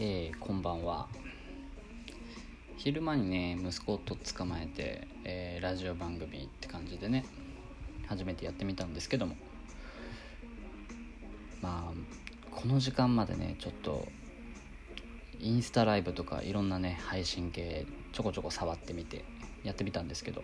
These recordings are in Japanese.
えー、こんばんは。昼間にね息子と捕まえて、えー、ラジオ番組って感じでね初めてやってみたんですけども。まあこの時間までねちょっとインスタライブとかいろんなね配信系ちょこちょこ触ってみてやってみたんですけど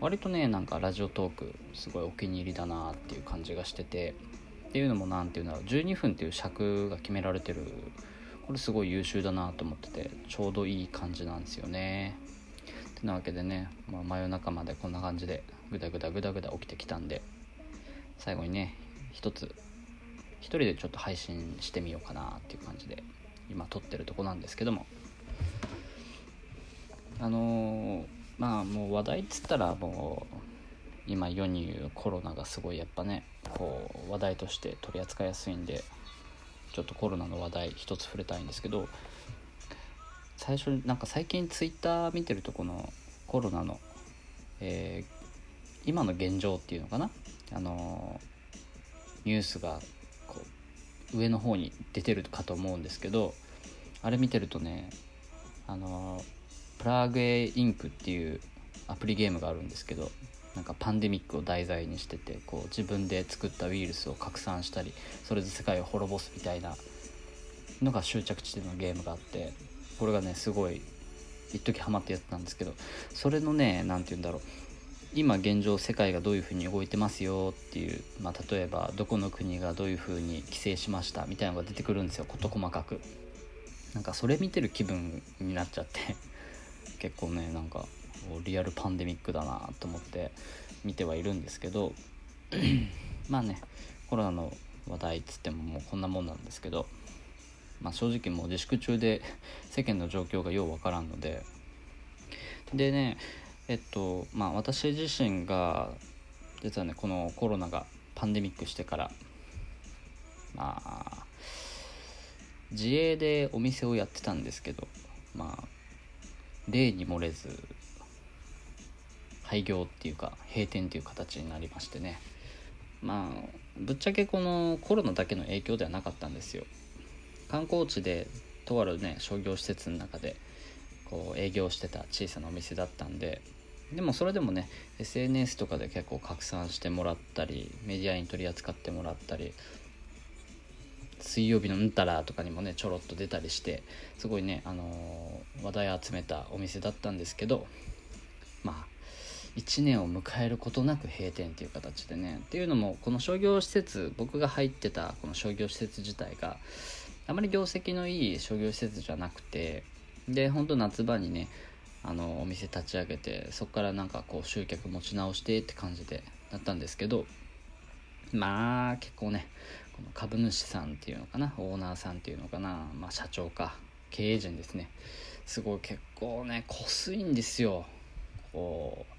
割とねなんかラジオトークすごいお気に入りだなっていう感じがしててっていうのも何て言うんだろう12分っていう尺が決められてるこれすごい優秀だなと思っててちょうどいい感じなんですよね。てなわけでね、まあ、真夜中までこんな感じでグダグダグダグダ起きてきたんで最後にね一つ一人でちょっと配信してみようかなっていう感じで今撮ってるとこなんですけども。あのー、まあもう話題っつったらもう今世に言うコロナがすごいやっぱねこう話題として取り扱いやすいんでちょっとコロナの話題一つ触れたいんですけど最初なんか最近ツイッター見てるとこのコロナの、えー、今の現状っていうのかな？あのニュースがこう上の方に出てるかと思うんですけどあれ見てるとねあのプラグエインクっていうアプリゲームがあるんですけどなんかパンデミックを題材にしててこう自分で作ったウイルスを拡散したりそれで世界を滅ぼすみたいなのが終着地点のゲームがあってこれがねすごい一時ハマってやってたんですけどそれのね何て言うんだろう。今現状世界がどういうふうに動いてますよっていう、まあ、例えばどこの国がどういうふうに規制しましたみたいなのが出てくるんですよ事細かく。なんかそれ見てる気分になっちゃって結構ねなんかリアルパンデミックだなと思って見てはいるんですけど まあねコロナの話題っつってももうこんなもんなんですけど、まあ、正直もう自粛中で世間の状況がようわからんのででねえっとまあ私自身が実はねこのコロナがパンデミックしてからまあ自営でお店をやってたんですけどまあ例に漏れず廃業っていうか閉店っていう形になりましてね。まあぶっちゃけこのコロナだけの影響ではなかったんですよ。観光地でとあるね商業施設の中でこう営業してた小さなお店だったんで。でもそれでもね SNS とかで結構拡散してもらったりメディアに取り扱ってもらったり水曜日のうんたらとかにもねちょろっと出たりしてすごいね、あのー、話題集めたお店だったんですけどまあ1年を迎えることなく閉店っていう形でねっていうのもこの商業施設僕が入ってたこの商業施設自体があまり業績のいい商業施設じゃなくてで本当夏場にねあのお店立ち上げてそこからなんかこう集客持ち直してって感じでだったんですけどまあ結構ねこの株主さんっていうのかなオーナーさんっていうのかな、まあ、社長か経営陣ですね。すごい結構ねこすいんですよ。こう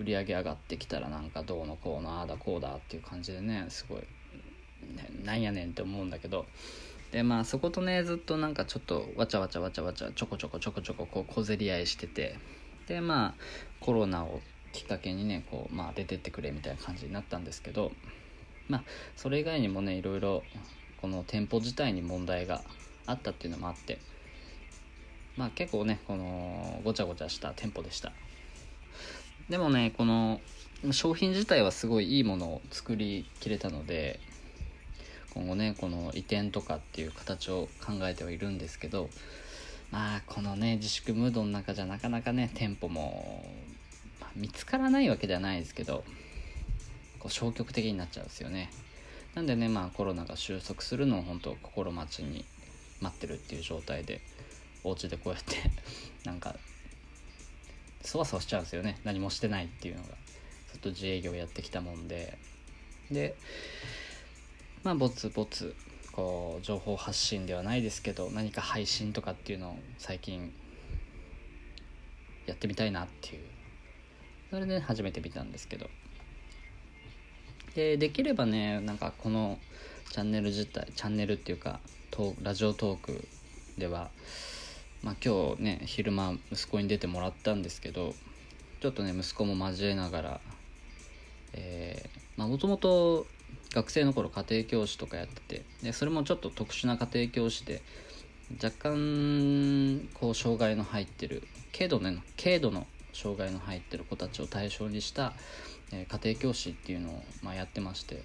売り上げ上がってきたらなんかどうのこうのああだこうだっていう感じでねすごい、ね、なんやねんって思うんだけど。でまあそことねずっとなんかちょっとわちゃわちゃわちゃわちゃちょこちょこちょこちょここう小競り合いしてて。でまあコロナをきっかけにねこう、まあ、出てってくれみたいな感じになったんですけど。まあそれ以外にもねいろいろこの店舗自体に問題があったっていうのもあって。まあ結構ねこのごちゃごちゃした店舗でした。でもねこの商品自体はすごいいいものを作りきれたので今後ねこの移転とかっていう形を考えてはいるんですけどまあこのね自粛ムードの中じゃなかなかね店舗も、まあ、見つからないわけではないですけどこう消極的になっちゃうんですよね。なんでねまあコロナが収束するのを本当心待ちに待ってるっていう状態でお家でこうやってなんかそわそわしちゃうんですよね。何もしてないっていうのが。ずっと自営業やってきたもんで。でまあぼつぼつこう情報発信ではないですけど何か配信とかっていうのを最近やってみたいなっていう。それで初めて見たんですけど。でできればねなんかこのチャンネル自体チャンネルっていうかラジオトークではまあ、今日ね昼間息子に出てもらったんですけどちょっとね息子も交えながらもともと学生の頃家庭教師とかやっててでそれもちょっと特殊な家庭教師で若干こう障害の入ってる軽度の軽度の障害の入ってる子たちを対象にした、えー、家庭教師っていうのを、まあ、やってまして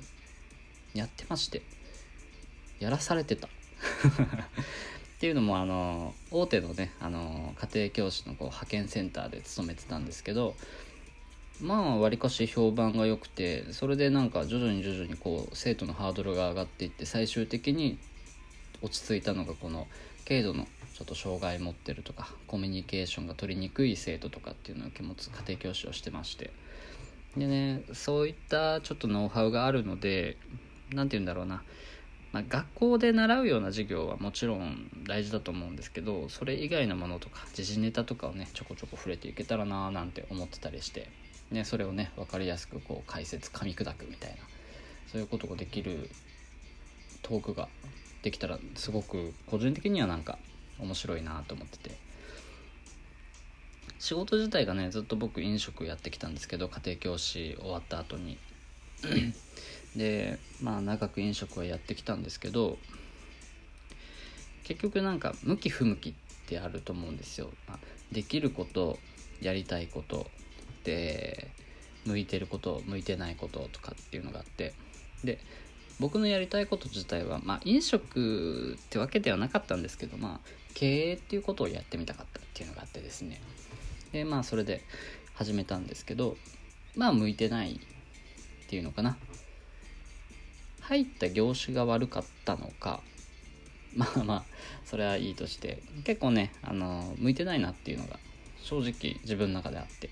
やってましてやらされてた。っていうのもあの大手のねあの家庭教師のこう派遣センターで勤めてたんですけどまあわりかし評判が良くてそれでなんか徐々に徐々にこう生徒のハードルが上がっていって最終的に落ち着いたのがこの軽度のちょっと障害持ってるとかコミュニケーションが取りにくい生徒とかっていうのを受け持つ家庭教師をしてまして。でねそういったちょっとノウハウがあるので何て言うんだろうな、まあ、学校で習うような授業はもちろん大事だと思うんですけどそれ以外のものとか時事ネタとかをねちょこちょこ触れていけたらなーなんて思ってたりしてね、それをね分かりやすくこう解説噛み砕くみたいなそういうことができるトークができたらすごく個人的にはなんか面白いなと思ってて。仕事自体がねずっと僕飲食やってきたんですけど家庭教師終わった後に。でまあ長く飲食はやってきたんですけど結局なんか向き不向きってあると思うんですよ、まあ、できることやりたいことって向いてること向いてないこととかっていうのがあって。で僕のやりたいこと自体はまあ飲食ってわけではなかったんですけどまあ経営っていうことをやってみたかったっていうのがあってですね。でまあそれで始めたんですけどまあ向いてないっていうのかな。入った業種が悪かったのかまあまあそれはいいとして結構ねあの向いてないなっていうのが正直自分の中であって。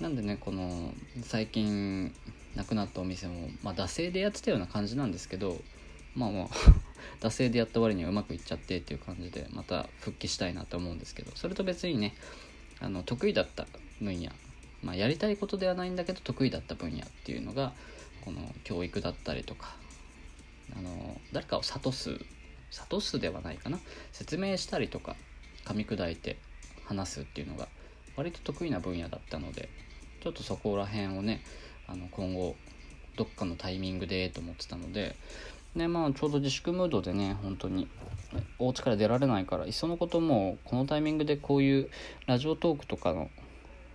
なんでねこの最近亡くなったお店も、まあ、惰性でやってたような感じなんですけどまあまあ 惰性でやった割にはうまくいっちゃってっていう感じでまた復帰したいなと思うんですけどそれと別にねあの得意だった分野、まあ、やりたいことではないんだけど得意だった分野っていうのがこの教育だったりとかあの誰かを諭す諭すではないかな。説明したりとか噛み砕いて話すっていうのが割と得意な分野だったのでちょっとそこら辺をねあの今後どっかのタイミングでと思ってたのででまあちょうど自粛ムードでね本当にお家から出られないからいっそのこともこのタイミングでこういうラジオトークとかの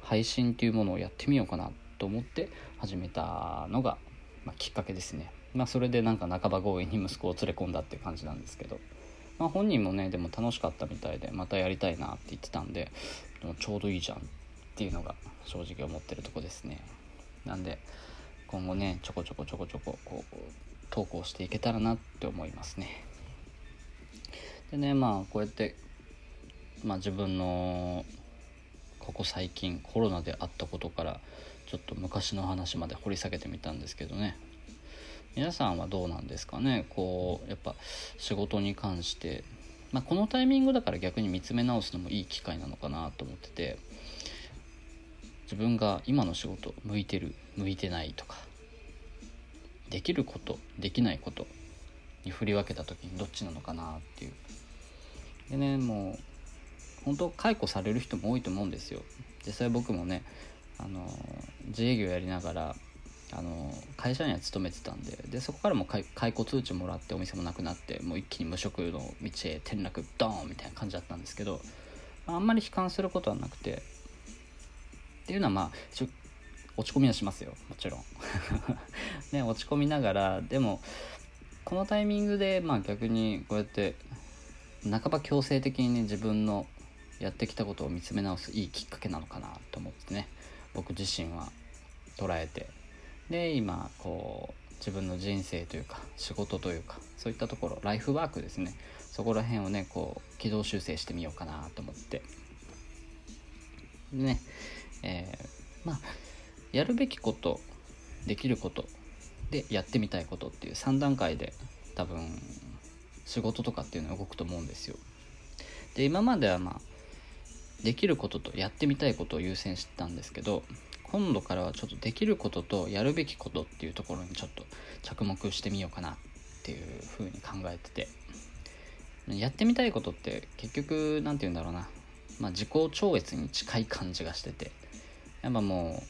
配信っていうものをやってみようかなと思って始めたのが、まあ、きっかけですね。まあそれでなんか半ば強引に息子を連れ込んだって感じなんですけど。まあ本人もねでも楽しかったみたいでまたやりたいなって言ってたんでちょうどいいじゃんっていうのが正直思ってるとこですね。なんで今後ねちょこちょこちょこちょここう投稿していけたらなって思いますね。でねまあこうやってまあ自分のここ最近コロナであったことからちょっと昔の話まで掘り下げてみたんですけどね。皆さんはどうなんですかね？こうやっぱ仕事に関して。まあ、このタイミングだから逆に見つめ直すのもいい機会なのかなと思ってて。自分が今の仕事向いてる？向いてないとか。できること？できないこと？に振り分けた時にどっちなのかなっていう。でねもう本当解雇される人も多いと思うんですよ。実際僕もねあの自営業やりながらあの会社には勤めてたんででそこからも解雇通知もらってお店もなくなってもう一気に無職の道へ転落ドーンみたいな感じだったんですけど、あ、んまり悲観することはなくてっていうのはまあ落ち込みはしますよもちろん。ね落ち込みながらでもこのタイミングでまあ逆にこうやって半ば強制的にね自分のやってきたことを見つめ直すいいきっかけなのかなと思ってね。僕自身は捉えてで今こう自分の人生というか仕事というかそういったところライフワークですね。そこら辺をねこう軌道修正してみようかなと思って。でねえー、まあやるべきことできることでやってみたいことっていう3段階で多分仕事とかっていうのは動くと思うんですよ。で今まではまあできることとやってみたいことを優先してたんですけど今度からはちょっとできることとやるべきことっていうところにちょっと着目してみようかなっていうふうに考えててやってみたいことって結局何て言うんだろうな、まあ、自己超越に近い感じがしててやっぱも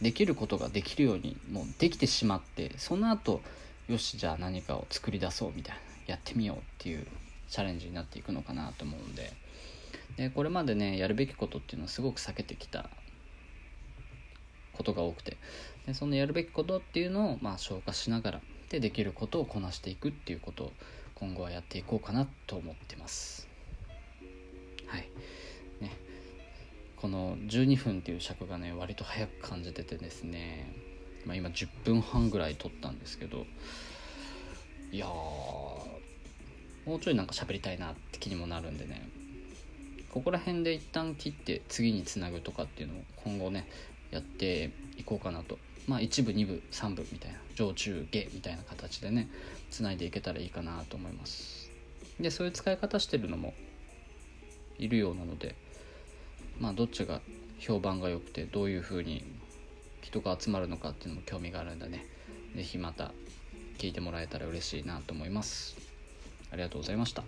うできることができるようにもうできてしまってその後よしじゃあ何かを作り出そうみたいなやってみようっていうチャレンジになっていくのかなと思うんででこれまでねやるべきことっていうのはすごく避けてきたことが多くて。でそのやるべきことっていうのをまあ消化しながらでできることをこなしていくっていうことを今後はやっていこうかなと思ってます。はい。ね。この12分っていう尺がね割と早く感じててですね、まあ、今10分半ぐらい撮ったんですけどいやもうちょいなんか喋りたいなって気にもなるんでねここら辺で一旦切って次につなぐとかっていうのを今後ねやっていこうかなと。まあ1部2部3部みたいな上中下みたいな形でねつないでいけたらいいかなと思います。でそういう使い方してるのもいるようなのでまあどっちが評判が良くてどういう風に人が集まるのかっていうのも興味があるんでね是非また聞いてもらえたら嬉しいなと思います。ありがとうございました。